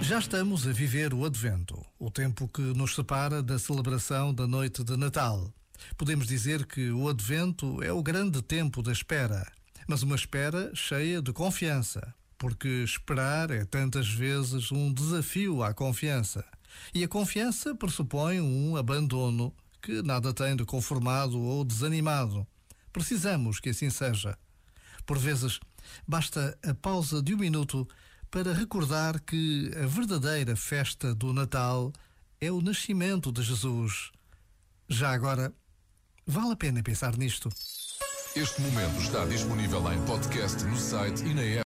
Já estamos a viver o Advento, o tempo que nos separa da celebração da noite de Natal. Podemos dizer que o Advento é o grande tempo da espera, mas uma espera cheia de confiança, porque esperar é tantas vezes um desafio à confiança. E a confiança pressupõe um abandono que nada tem de conformado ou desanimado. Precisamos que assim seja. Por vezes, basta a pausa de um minuto para recordar que a verdadeira festa do Natal é o nascimento de Jesus. Já agora, vale a pena pensar nisto. Este momento está disponível em podcast no site e na app.